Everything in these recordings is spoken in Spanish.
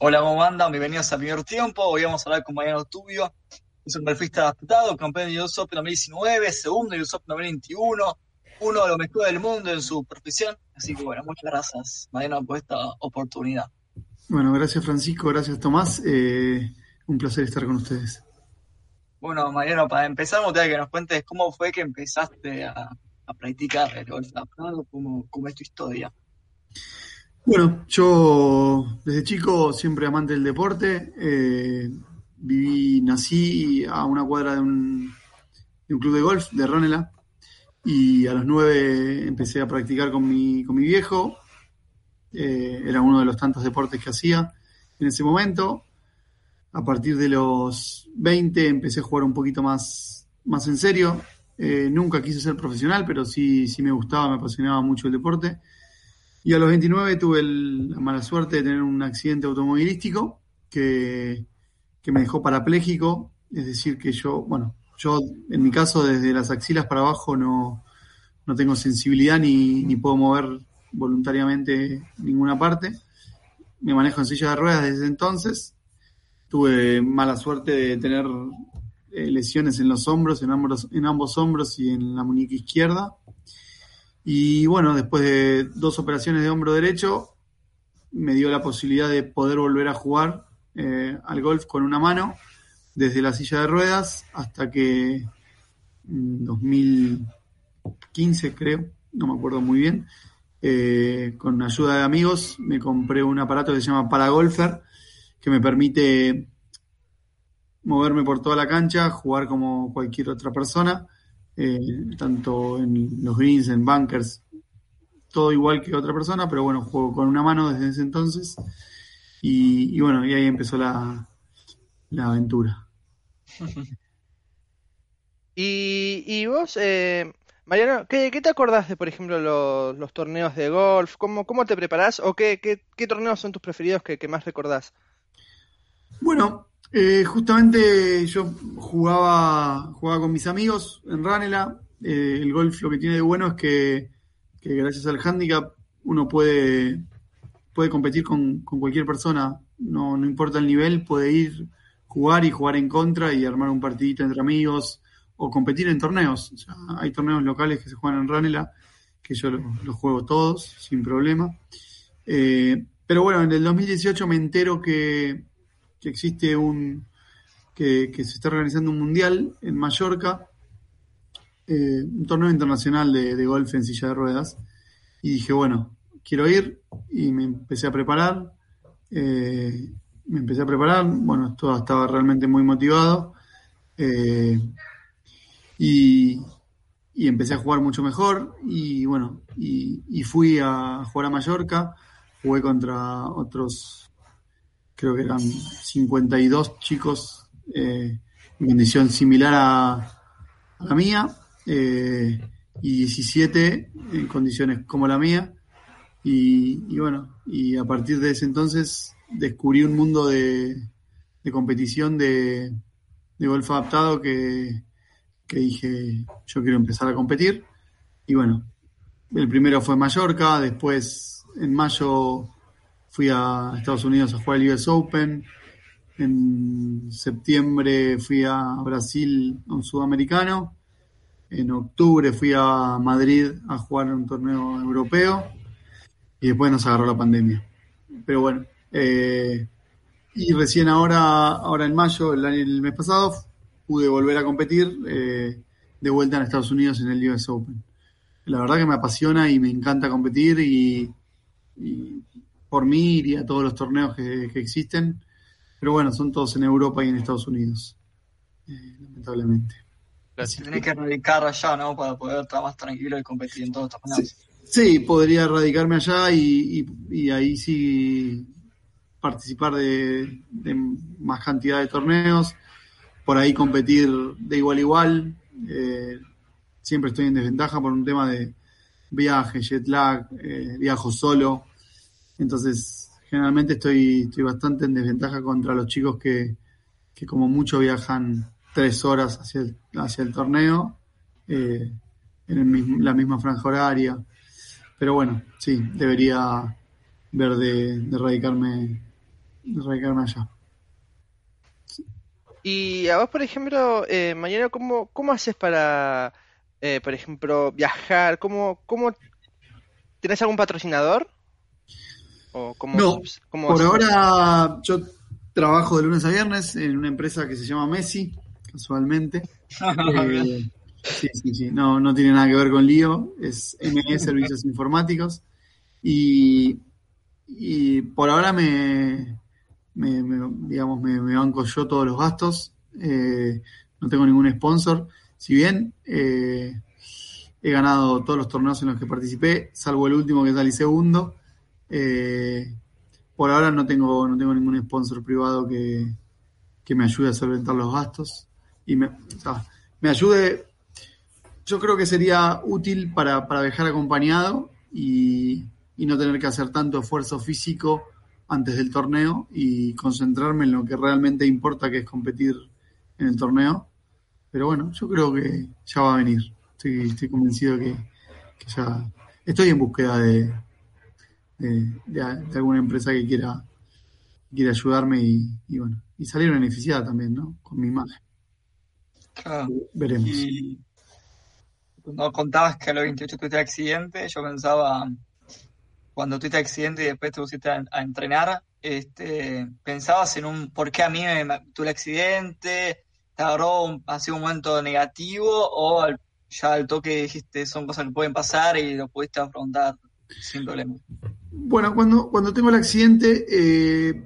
Hola, ¿cómo andan? Bienvenidos a Primer Tiempo. Hoy vamos a hablar con Mariano Tubio. Es un golfista adaptado, campeón de US Open 2019, segundo de US Open 2021, uno de los mejores del mundo en su profesión. Así que bueno, muchas gracias, Mariano, por esta oportunidad. Bueno, gracias Francisco, gracias Tomás. Eh, un placer estar con ustedes. Bueno, Mariano, para empezar, me que nos cuentes cómo fue que empezaste a, practicar el golf adaptado, cómo, cómo es tu historia. Bueno, yo desde chico siempre amante del deporte. Eh, viví, nací a una cuadra de un, club de golf de Ranela y a los nueve empecé a practicar con mi, con mi viejo. Eh, era uno de los tantos deportes que hacía en ese momento. A partir de los 20 empecé a jugar un poquito más, más en serio. Eh, nunca quise ser profesional, pero sí, sí me gustaba, me apasionaba mucho el deporte. Y a los 29 tuve la mala suerte de tener un accidente automovilístico que, me dejó parapléjico. Es decir, que yo, bueno, yo en mi caso desde las axilas para abajo no, tengo sensibilidad ni, ni, puedo mover voluntariamente ninguna parte. Me manejo en silla de ruedas desde entonces. Tuve mala suerte de tener eh, lesiones en los hombros, en ambos, en ambos hombros y en la muñeca izquierda. Y bueno, después de dos operaciones de hombro derecho, me dio la posibilidad de poder volver a jugar eh, al golf con una mano, desde la silla de ruedas hasta que en 2015 creo, no me acuerdo muy bien, eh, con ayuda de amigos me compré un aparato que se llama Paragolfer, que me permite moverme por toda la cancha, jugar como cualquier otra persona eh, tanto en los greens, en bunkers, todo igual que otra persona, pero bueno, juego con una mano desde ese entonces. Y, bueno, y ahí empezó la, aventura. y, vos, eh, Mariano, ¿qué, te acordás de, por ejemplo, los, torneos de golf? ¿Cómo, cómo te preparás? ¿O qué, qué, torneos son tus preferidos que, que más recordás? Bueno, eh, justamente yo jugaba, jugaba con mis amigos en Ranela. Eh, el golf lo que tiene de bueno es que, gracias al handicap uno puede, puede competir con, cualquier persona. No, no importa el nivel, puede ir, jugar y jugar en contra y armar un partidito entre amigos o competir en torneos. hay torneos locales que se juegan en Ranela que yo los juego todos sin problema. Eh, pero bueno, en el 2018 me entero que, que existe un, que, se está organizando un mundial en Mallorca, eh, un torneo internacional de, golf en silla de ruedas, y dije, bueno, quiero ir, y me empecé a preparar, eh, me empecé a preparar, bueno, estaba realmente muy motivado, eh, y, empecé a jugar mucho mejor, y bueno, y, y fui a jugar a Mallorca, jugué contra otros creo que eran 52 chicos eh, en condición similar a, la mía eh, y 17 en condiciones como la mía. Y, bueno, y a partir de ese entonces descubrí un mundo de, competición de, golf adaptado que, que dije, yo quiero empezar a competir. Y bueno, el primero fue Mallorca, después en mayo fui a Estados Unidos a jugar el US Open. En septiembre fui a Brasil a un sudamericano. En octubre fui a Madrid a jugar un torneo europeo. Y después nos agarró la pandemia. Pero bueno, eh, y recién ahora, ahora en mayo, el, mes pasado, pude volver a competir eh, de vuelta en Estados Unidos en el US Open. La verdad que me apasiona y me encanta competir y por mí iría a todos los torneos que, existen, pero bueno, son todos en Europa y en Estados Unidos, eh, lamentablemente. Tienes que radicar allá, ¿no? Para poder estar más tranquilo y competir en todos los torneos. Sí, podría radicarme allá y, ahí sí participar de, más cantidad de torneos, por ahí competir de igual a igual. Eh, siempre estoy en desventaja por un tema de viaje, jet lag, eh, viajo solo. Entonces, generalmente estoy, estoy bastante en desventaja contra los chicos que, como mucho viajan tres horas hacia el, hacia el torneo, eh, en la misma franja horaria. Pero bueno, sí, debería ver de, de radicarme radicarme allá. Y a vos, por ejemplo, eh, mañana, ¿cómo, ¿cómo haces para, eh, por ejemplo, viajar? ¿Cómo, cómo ¿Tienes algún patrocinador? ¿O no, por ahora yo trabajo de lunes a viernes en una empresa que se llama Messi, casualmente. Eh, sí, sí, sí, no, no tiene nada que ver con lío, es ME Servicios Informáticos. Y, y por ahora me, digamos, me, banco yo todos los gastos. Eh, no tengo ningún sponsor. Si bien eh, he ganado todos los torneos en los que participé, salvo el último que salí segundo. Eh, por ahora no tengo, no tengo ningún sponsor privado que, me ayude a solventar los gastos. Y me, me ayude. Yo creo que sería útil para, para viajar acompañado y, y no tener que hacer tanto esfuerzo físico antes del torneo y concentrarme en lo que realmente importa, que es competir en el torneo. Pero bueno, yo creo que ya va a venir. Estoy, estoy convencido que, ya estoy en búsqueda de, de, alguna empresa que quiera, quiera ayudarme y, bueno, y salir beneficiada también, ¿no? Con mi imagen. Claro. Veremos. Y cuando contabas que a los 28 tuviste accidente, yo pensaba cuando tuviste accidente y después te pusiste a, entrenar, este, ¿pensabas en un por qué a mí me, tuve el accidente? ¿Te agarró un, sido un momento negativo o ya al toque dijiste son cosas que pueden pasar y lo pudiste afrontar sin problema? Bueno, cuando, cuando tengo el accidente eh,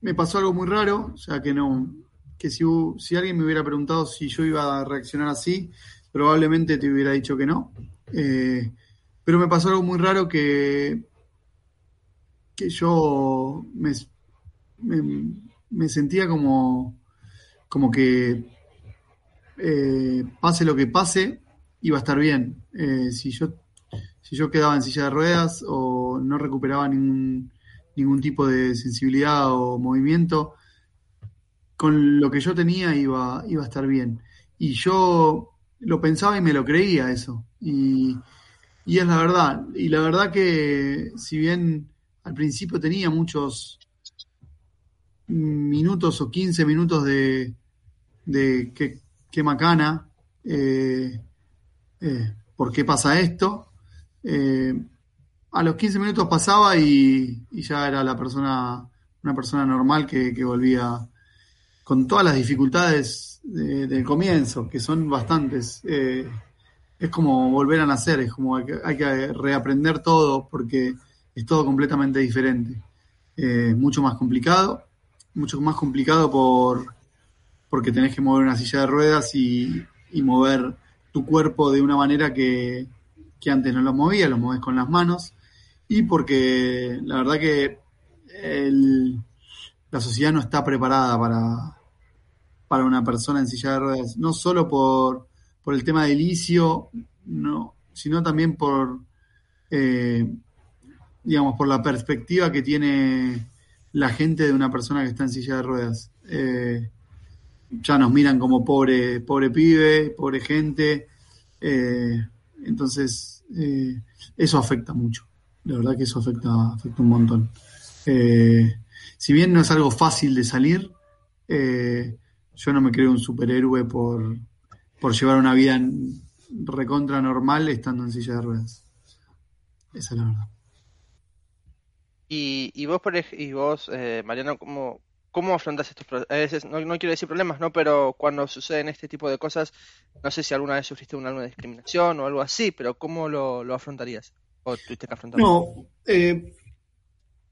me pasó algo muy raro, o sea que no, que si, si alguien me hubiera preguntado si yo iba a reaccionar así, probablemente te hubiera dicho que no. Eh, pero me pasó algo muy raro que que yo me, me, sentía como, como que eh, pase lo que pase, iba a estar bien. Si, yo, si yo quedaba en silla de ruedas o no recuperaba ningún, ningún tipo de sensibilidad o movimiento, con lo que yo tenía iba, iba a estar bien. Y yo lo pensaba y me lo creía eso. Y, es la verdad. Y la verdad que si bien al principio tenía muchos minutos o 15 minutos de, de qué, macana, eh, eh, por qué pasa esto. Eh, a los 15 minutos pasaba y, ya era la persona, una persona normal que, volvía con todas las dificultades del comienzo, que son bastantes. es como volver a nacer, es como hay que reaprender todo porque es todo completamente diferente. Eh, mucho más complicado, mucho más complicado por porque tenés que mover una silla de ruedas y, mover tu cuerpo de una manera que, antes no lo movía, lo moves con las manos, y porque la verdad que la sociedad no está preparada para, para una persona en silla de ruedas, no solo por, por el tema del inicio, no, sino también por eh, digamos, por la perspectiva que tiene la gente de una persona que está en silla de ruedas. Eh, ya nos miran como pobre, pobre pibe, pobre gente. Eh, entonces, eh, eso afecta mucho. La verdad que eso afecta, afecta un montón. si bien no es algo fácil de salir, yo no me creo un superhéroe por, por llevar una vida recontra normal estando en silla de ruedas. Esa es la verdad. Y, y vos, y vos eh, Mariano, ¿cómo, cómo afrontas estos problemas? No, no, quiero decir problemas, ¿no? Pero cuando suceden este tipo de cosas, no sé si alguna vez sufriste una, alguna discriminación o algo así, pero ¿cómo lo, lo afrontarías? ¿O tuviste que afrontarlo? No, eh,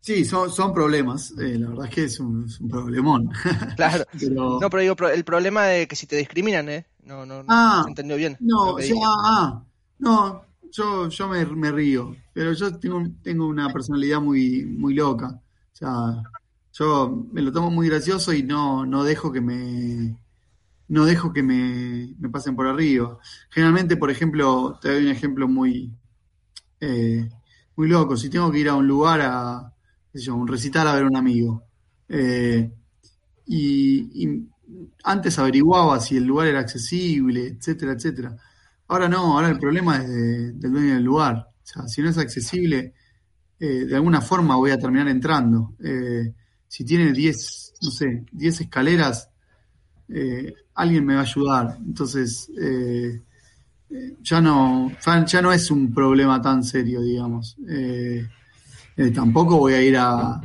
sí, son, son problemas. Eh, la verdad es que es un, es un problemón. Claro. No, pero digo, el problema de que si te discriminan, ¿eh? No, no, no ah, se entendió bien. No, sea, ah, no, yo, yo me, me, río, pero yo tengo, tengo una personalidad muy, muy loca. O sea, yo me lo tomo muy gracioso y no, no dejo que me no dejo que me, me pasen por arriba. Generalmente, por ejemplo, te doy un ejemplo muy, eh, muy loco. Si tengo que ir a un lugar a, qué un recital a ver a un amigo, eh, y, antes averiguaba si el lugar era accesible, etcétera, etcétera. Ahora no, ahora el problema es del dueño del lugar. O sea, si no es accesible, eh, de alguna forma voy a terminar entrando. Eh, si tiene 10, no sé, 10 escaleras, eh, alguien me va a ayudar. Entonces, eh, eh, ya no, ya no es un problema tan serio, digamos. tampoco voy a ir a,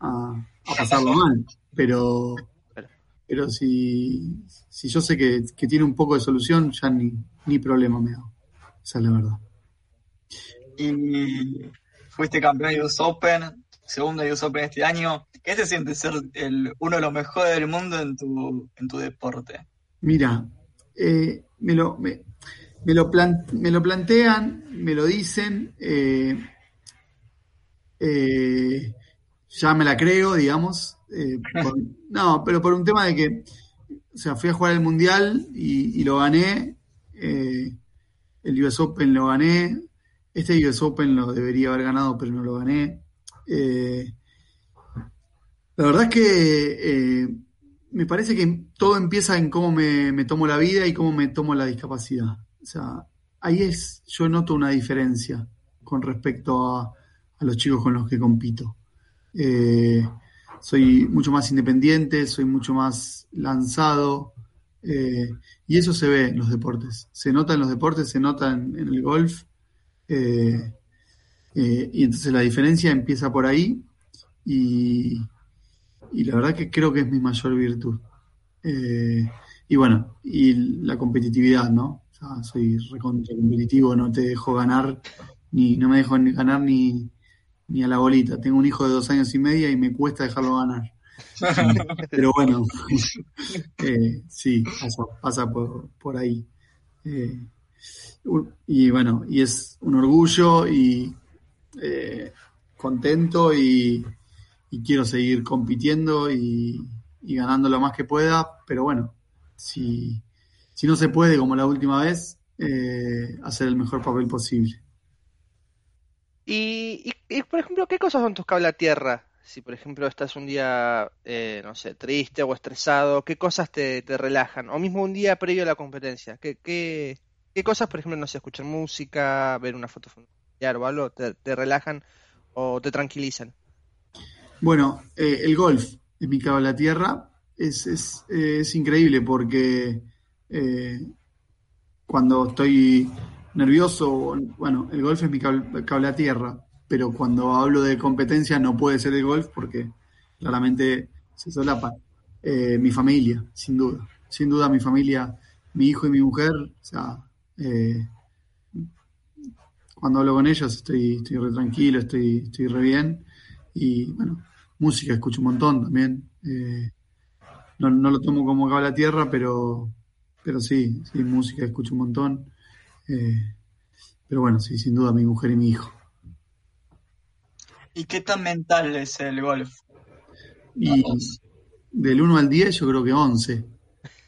a, pasarlo mal, pero, pero si, si yo sé que, tiene un poco de solución, ya ni, ni problema me hago. Esa es la verdad. Y fuiste campeón de US Open, segundo US Open este año. ¿Qué se siente ser el, uno de los mejores del mundo en tu, en tu deporte? Mira, eh, me, lo, me, lo me lo plantean, me lo dicen, eh, eh, ya me la creo, digamos. no, pero por un tema de que, o sea, fui a jugar el Mundial y, lo gané. el US Open lo gané. Este US Open lo debería haber ganado, pero no lo gané. La verdad es que eh, me parece que todo empieza en cómo me, tomo la vida y cómo me tomo la discapacidad. O sea, ahí es, yo noto una diferencia con respecto a, los chicos con los que compito. Eh, soy mucho más independiente, soy mucho más lanzado, eh, y eso se ve en los deportes. Se nota en los deportes, se nota en, en el golf, y entonces la diferencia empieza por ahí, y, y la verdad que creo que es mi mayor virtud. Eh, y bueno, y la competitividad, ¿no? O sea, soy recontra competitivo, no te dejo ganar, ni no me dejo ganar ni, ni a la bolita. Tengo un hijo de dos años y media y me cuesta dejarlo ganar. Pero bueno, eh, sí, pasa, por, ahí. Eh, y bueno, y es un orgullo y contento y, quiero seguir compitiendo y, ganando lo más que pueda, pero bueno, si, no se puede como la última vez, eh, hacer el mejor papel posible. Y, y, por ejemplo, ¿qué cosas son tus cables a tierra? Si, por ejemplo, estás un día, eh, no sé, triste o estresado, ¿qué cosas te, relajan? O mismo un día previo a la competencia, ¿qué, qué, qué cosas, por ejemplo, no sé, escuchar música, ver una foto familiar o algo, te, relajan o te tranquilizan? Bueno, eh, el golf es mi cable a tierra. Es, es, es increíble porque eh, cuando estoy nervioso, bueno, el golf es mi cable, a tierra, pero cuando hablo de competencia no puede ser el golf porque claramente se solapa. Eh, mi familia, sin duda. Sin duda mi familia, mi hijo y mi mujer, o sea, cuando hablo con ellos estoy, estoy re tranquilo, estoy, estoy re bien. Y bueno, música escucho un montón también. Eh, no, lo tomo como acá la tierra, pero, pero sí, sí, música escucho un montón. Eh, pero bueno, sí, sin duda mi mujer y mi hijo. ¿Y qué tan mental es el golf? Y del 1 al 10 yo creo que 11.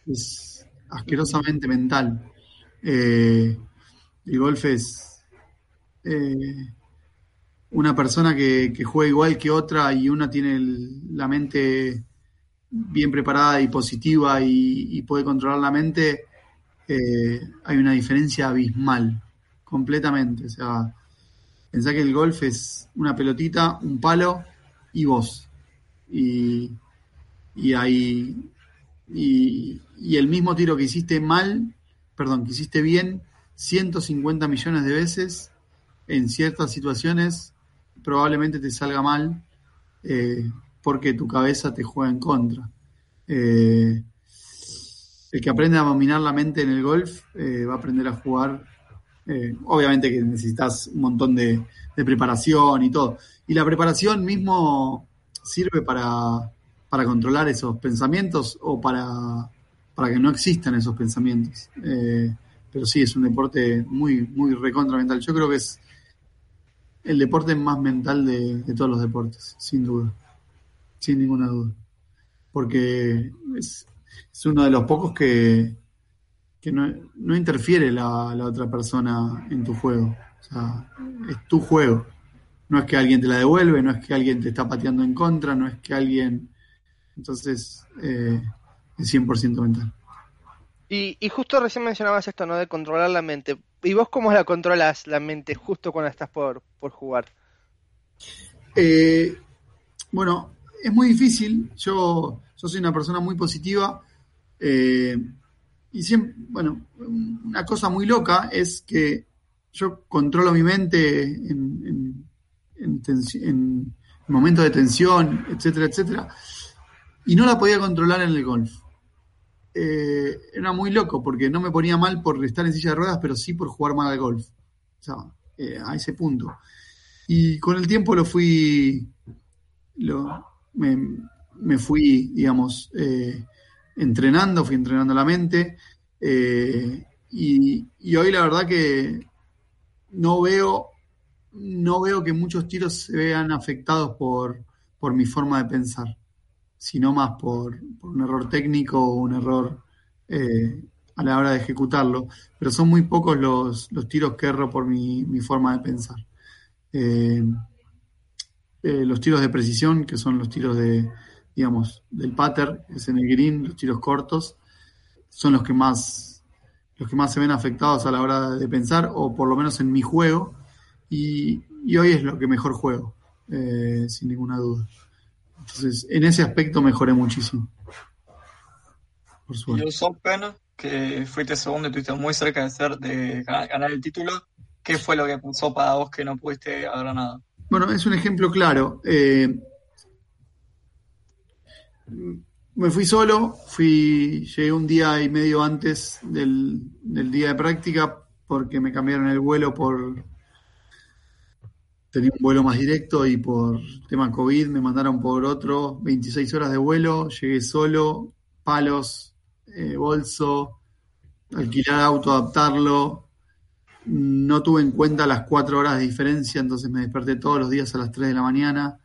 Es asquerosamente mental. Eh, el golf es una persona que, juega igual que otra y una tiene la mente bien preparada y positiva y, puede controlar la mente, eh, hay una diferencia abismal, completamente. O sea, pensá que el golf es una pelotita, un palo y vos. Y, y ahí. Y, y el mismo tiro que hiciste mal, perdón, que hiciste bien 150 millones de veces en ciertas situaciones probablemente te salga mal eh, porque tu cabeza te juega en contra. Eh, el que aprende a dominar la mente en el golf eh, va a aprender a jugar. obviamente que necesitas un montón de, preparación y todo. Y la preparación mismo sirve para, controlar esos pensamientos o para, para que no existan esos pensamientos. pero sí, es un deporte muy, muy recontra mental. Yo creo que es el deporte más mental de, todos los deportes, sin duda, sin ninguna duda. Porque es, uno de los pocos que, que no, interfiere la, la, otra persona en tu juego. O sea, es tu juego. No es que alguien te la devuelve, no es que alguien te está pateando en contra, no es que alguien... Entonces, eh, es 100% mental. Y, justo recién mencionabas esto, ¿no? De controlar la mente. ¿Y vos cómo la controlas la mente justo cuando estás por, jugar? Eh, bueno, es muy difícil. Yo, yo soy una persona muy positiva. Eh, y siempre, bueno, una cosa muy loca es que yo controlo mi mente en, en, momentos de tensión, etcétera, etcétera, y no la podía controlar en el golf. Eh, era muy loco porque no me ponía mal por estar en silla de ruedas, pero sí por jugar mal al golf. O sea, eh, a ese punto. Y con el tiempo lo fui, lo, me, fui, digamos, eh, entrenando, fui entrenando la mente. y, y, hoy la verdad que no veo, no veo que muchos tiros se vean afectados por, por mi forma de pensar, sino más por, un error técnico o un error eh, a la hora de ejecutarlo. Pero son muy pocos los, los tiros que erro por mi, forma de pensar. Eh, eh, los tiros de precisión, que son los tiros de, digamos, del pater, que es en el green, los tiros cortos, son los que más los que más se ven afectados a la hora de pensar, o por lo menos en mi juego, y, hoy es lo que mejor juego, eh, sin ninguna duda. Entonces, en ese aspecto mejoré muchísimo. Por suerte. Y el Open, que fuiste segundo y estuviste muy cerca de, ser, de ganar el título, ¿qué fue lo que pasó para vos que no pudiste haber ganado? Bueno, es un ejemplo claro. Eh, me fui solo, fui, llegué un día y medio antes del, día de práctica porque me cambiaron el vuelo por... Tenía un vuelo más directo y por tema COVID me mandaron por otro, 26 horas de vuelo, llegué solo, palos, eh, bolso, alquilar auto, adaptarlo. No tuve en cuenta las cuatro horas de diferencia, entonces me desperté todos los días a las 3 de la mañana.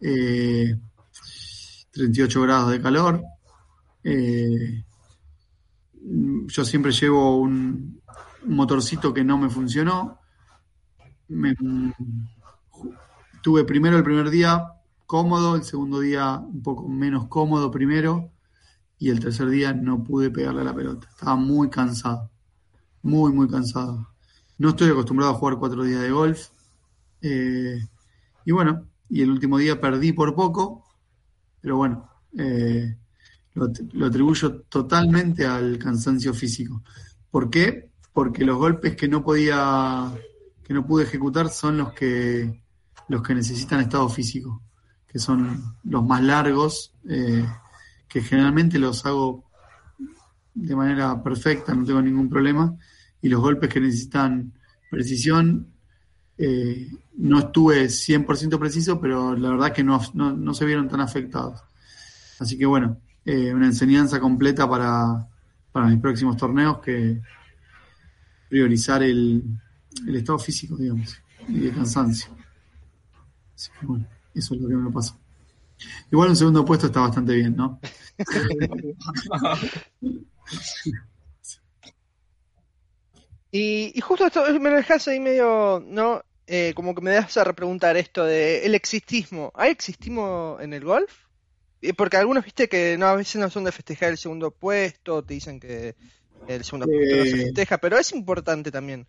Eh, 38 grados de calor. Eh, yo siempre llevo un, motorcito que no me funcionó. Tuve primero el primer día cómodo, el segundo día un poco menos cómodo primero y el tercer día no pude pegarle a la pelota. Estaba muy cansado, muy, muy cansado. No estoy acostumbrado a jugar cuatro días de golf. Eh, y bueno, y el último día perdí por poco, pero bueno, eh, lo, atribuyo totalmente al cansancio físico. ¿Por qué? Porque los golpes que no podía, que no pude ejecutar son los que, los que necesitan estado físico, que son los más largos, eh, que generalmente los hago de manera perfecta, no tengo ningún problema, y los golpes que necesitan precisión, eh, no estuve 100% preciso, pero la verdad que no, no, se vieron tan afectados. Así que bueno, eh, una enseñanza completa para, para, mis próximos torneos que priorizar el, el estado físico, digamos, y el cansancio. Así que bueno, eso es lo que me pasó. Igual un segundo puesto está bastante bien, ¿no? y, y, justo esto me lo dejas ahí medio, ¿no? Eh, como que me das a repreguntar esto de el existismo. ¿Hay existismo en el golf? Porque algunos viste que no, a veces no son de festejar el segundo puesto, te dicen que el segundo puesto no se eh. festeja, pero es importante también.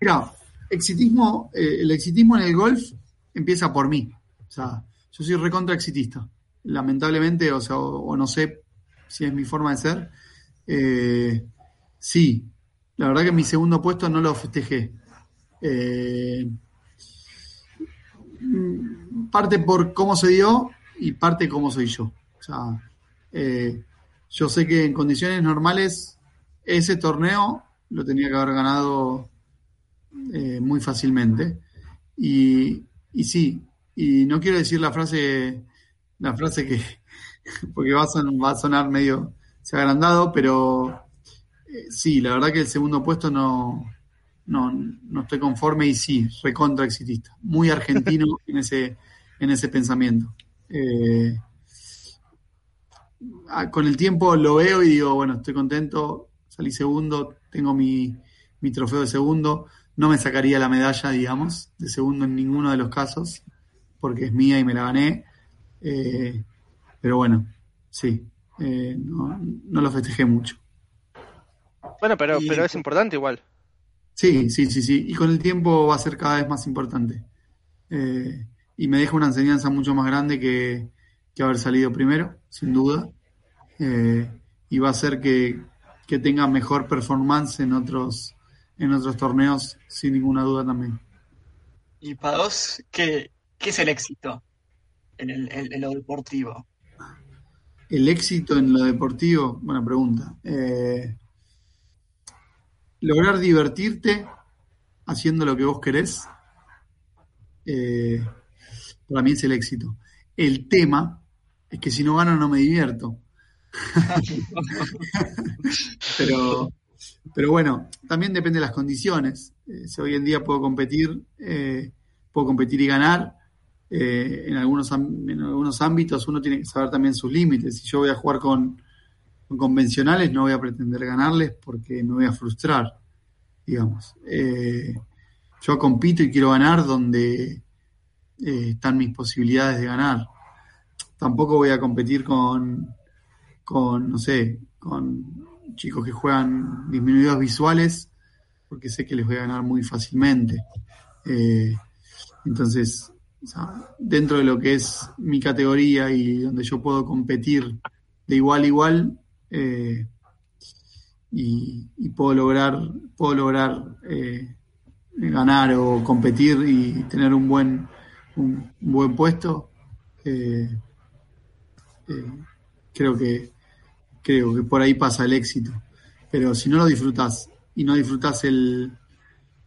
Mira, exitismo, eh, el exitismo en el golf empieza por mí. O sea, yo soy recontra exitista. Lamentablemente, o sea, o, no sé si es mi forma de ser. sí, la verdad que mi segundo puesto no lo festejé. Eh, parte por cómo se dio y parte cómo soy yo. O sea, eh, yo sé que en condiciones normales ese torneo lo tenía que haber ganado eh, muy fácilmente. Y, y, sí, y no quiero decir la frase, la frase que, porque va a, sonar, va a sonar medio se agrandado, pero sí, la verdad que el segundo puesto no, no, no estoy conforme y sí, recontra exitista. Muy argentino en ese, en ese pensamiento. Eh, con el tiempo lo veo y digo, bueno, estoy contento, salí segundo, tengo mi, mi trofeo de segundo. No me sacaría la medalla, digamos, de segundo en ninguno de los casos, porque es mía y me la gané. Eh, pero bueno, sí, eh, no, no, lo festejé mucho. Bueno, pero, pero es importante igual. Sí, sí, sí, sí. Y con el tiempo va a ser cada vez más importante. Eh, y me deja una enseñanza mucho más grande que que haber salido primero, sin duda. Y va a hacer que, que tenga mejor performance en otros, en otros torneos, sin ninguna duda también. Y para vos, ¿qué, qué es el éxito en, el, en, lo deportivo? El éxito en lo deportivo, buena pregunta. Eh, lograr divertirte haciendo lo que vos querés, eh, para mí es el éxito. El tema es que si no gano no me divierto. pero, pero bueno, también depende de las condiciones. Eh, si hoy en día puedo competir, eh, puedo competir y ganar, eh, en, algunos, en algunos ámbitos uno tiene que saber también sus límites. Si yo voy a jugar con, convencionales, no voy a pretender ganarles porque me voy a frustrar, digamos. yo compito y quiero ganar donde están mis posibilidades de ganar. Tampoco voy a competir con, con, no sé, con chicos que juegan disminuidos visuales, porque sé que les voy a ganar muy fácilmente. Eh, entonces, dentro de lo que es mi categoría y donde yo puedo competir de igual a igual, eh, y, puedo lograr, puedo lograr eh, ganar o competir y tener un buen, un buen puesto, creo que creo que por ahí pasa el éxito. Pero si no lo disfrutas y no disfrutas el,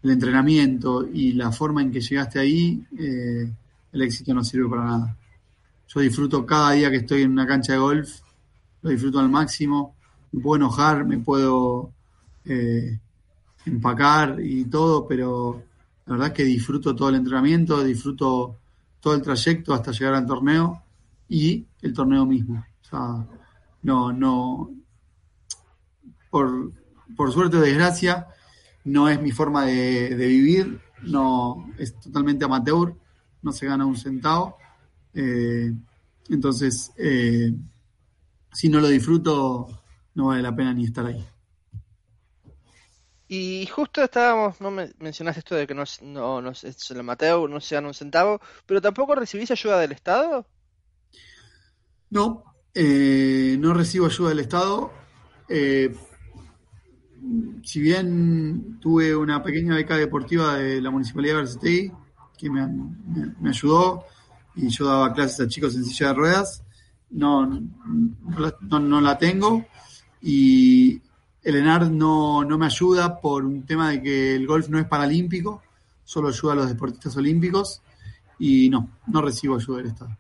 entrenamiento y la forma en que llegaste ahí, eh, el éxito no sirve para nada. Yo disfruto cada día que estoy en una cancha de golf, lo disfruto al máximo, me puedo enojar, me puedo eh, empacar y todo, pero la verdad es que disfruto todo el entrenamiento, disfruto todo el trayecto hasta llegar al torneo y el torneo mismo. O sea, no, no, por, por suerte o desgracia, no es mi forma de, vivir, no, es totalmente amateur, no se gana un centavo. Eh, entonces, eh, si no lo disfruto, no vale la pena ni estar ahí. Y justo estábamos, no me mencionaste esto de que no, no, no es el amateur, no se gana un centavo, pero tampoco recibís ayuda del Estado. No, eh, no recibo ayuda del Estado. Eh, si bien tuve una pequeña beca deportiva de la Municipalidad de Versetei, que me, ayudó y yo daba clases a chicos en silla de ruedas, no, no, la tengo y el ENAR no, me ayuda por un tema de que el golf no es paralímpico, solo ayuda a los deportistas olímpicos y no, no recibo ayuda del Estado.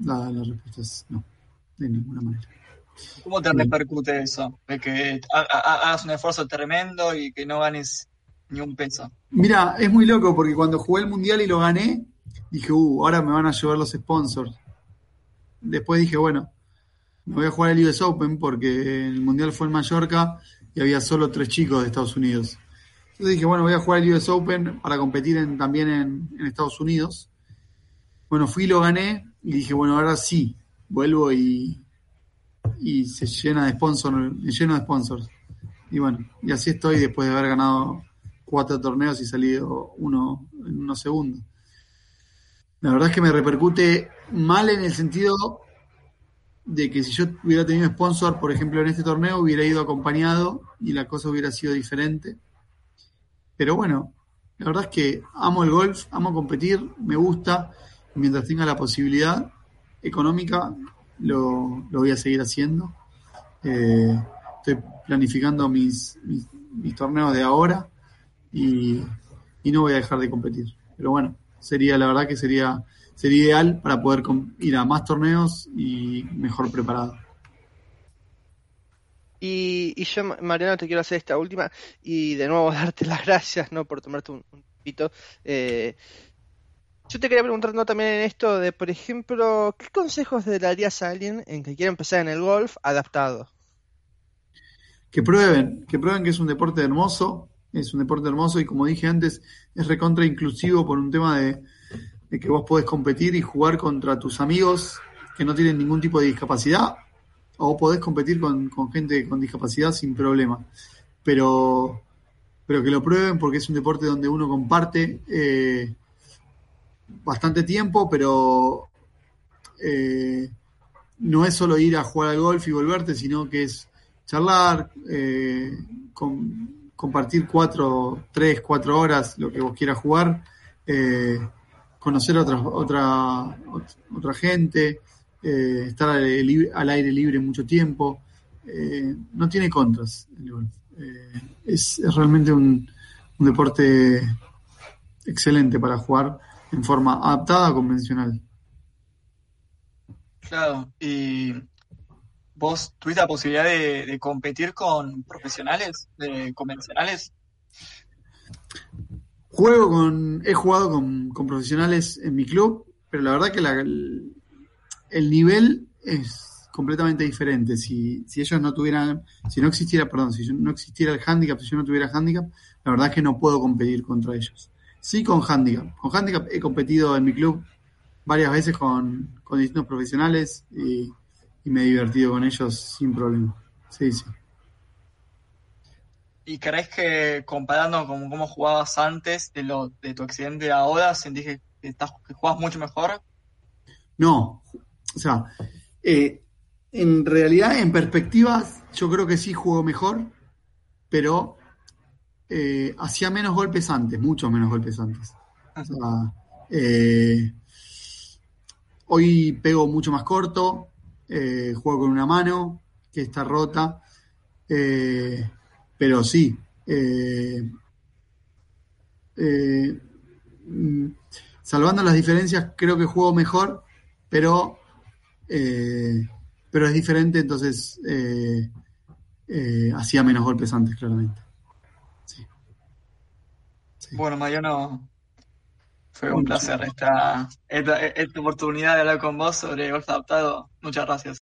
La respuesta es no de ninguna manera. ¿Cómo te repercute eso? De que hagas un esfuerzo tremendo y que no ganes ni un peso. Mira, es muy loco porque cuando jugué el mundial y lo gané, dije, uh, ahora me van a llevar los sponsors. Después dije, bueno, me voy a jugar el US Open porque el mundial fue en Mallorca y había solo tres chicos de Estados Unidos. Entonces dije, bueno, voy a jugar el US Open para competir también en, en Estados Unidos. Bueno, fui y lo gané y dije, bueno, ahora sí, vuelvo y, y se llena de sponsors, lleno de sponsors. Y bueno, y así estoy después de haber ganado cuatro torneos y salido uno en unos segundos. La verdad es que me repercute mal en el sentido de que si yo hubiera tenido sponsor, por ejemplo, en este torneo, hubiera ido acompañado y la cosa hubiera sido diferente. Pero bueno, la verdad es que amo el golf, amo competir, me gusta, mientras tenga la posibilidad, económica lo, voy a seguir haciendo. Eh, estoy planificando mis, mis, torneos de ahora y, no voy a dejar de competir. Pero bueno, sería la verdad que sería, sería ideal para poder ir a más torneos y mejor preparado. Y, y, yo, Mariano, te quiero hacer esta última y de nuevo darte las gracias ¿no? por tomarte un, un pito. Eh, yo te quería preguntar también en esto de, por ejemplo, ¿qué consejos le darías a alguien en que quiera empezar en el golf adaptado? Que prueben, que prueben que es un deporte hermoso, es un deporte hermoso y como dije antes, es recontra inclusivo por un tema de, que vos podés competir y jugar contra tus amigos que no tienen ningún tipo de discapacidad o podés competir con, gente con discapacidad sin problema. Pero, pero que lo prueben porque es un deporte donde uno comparte. Eh, bastante tiempo, pero eh, no es solo ir a jugar al golf y volverte, sino que es charlar, eh, compartir cuatro, tres, cuatro horas, lo que vos quieras jugar, eh, conocer a otra, otra, otra gente, eh, estar al aire, libre mucho tiempo. no tiene contras el golf. Es, es, realmente un, un deporte excelente para jugar en forma adaptada convencional. Claro, y vos tuviste la posibilidad de, competir con profesionales, de convencionales. Juego con, he jugado con, profesionales en mi club, pero la verdad que el, nivel es completamente diferente. Si, si ellos no tuvieran, si no existiera, perdón, si no existiera el handicap, si yo no tuviera handicap, la verdad es que no puedo competir contra ellos. Sí con handicap. Con handicap he competido en mi club varias veces con, distintos profesionales y, me he divertido con ellos sin problema. Sí, sí. ¿Y crees que comparando con cómo jugabas antes de, lo, de tu accidente ahora, sentís que, estás, que jugas mucho mejor? No, o sea, eh, en realidad, en perspectiva, yo creo que sí juego mejor, pero eh, hacía menos golpes antes, mucho menos golpes antes. O sea, eh, Hoy pego mucho más corto, eh, juego con una mano que está rota, pero sí. Mm, salvando las diferencias, creo que juego mejor, pero, pero es diferente, entonces hacía menos golpes antes, claramente. Bueno, Mariano, fue un placer esta, esta, esta oportunidad de hablar con vos sobre golf adaptado. Muchas gracias.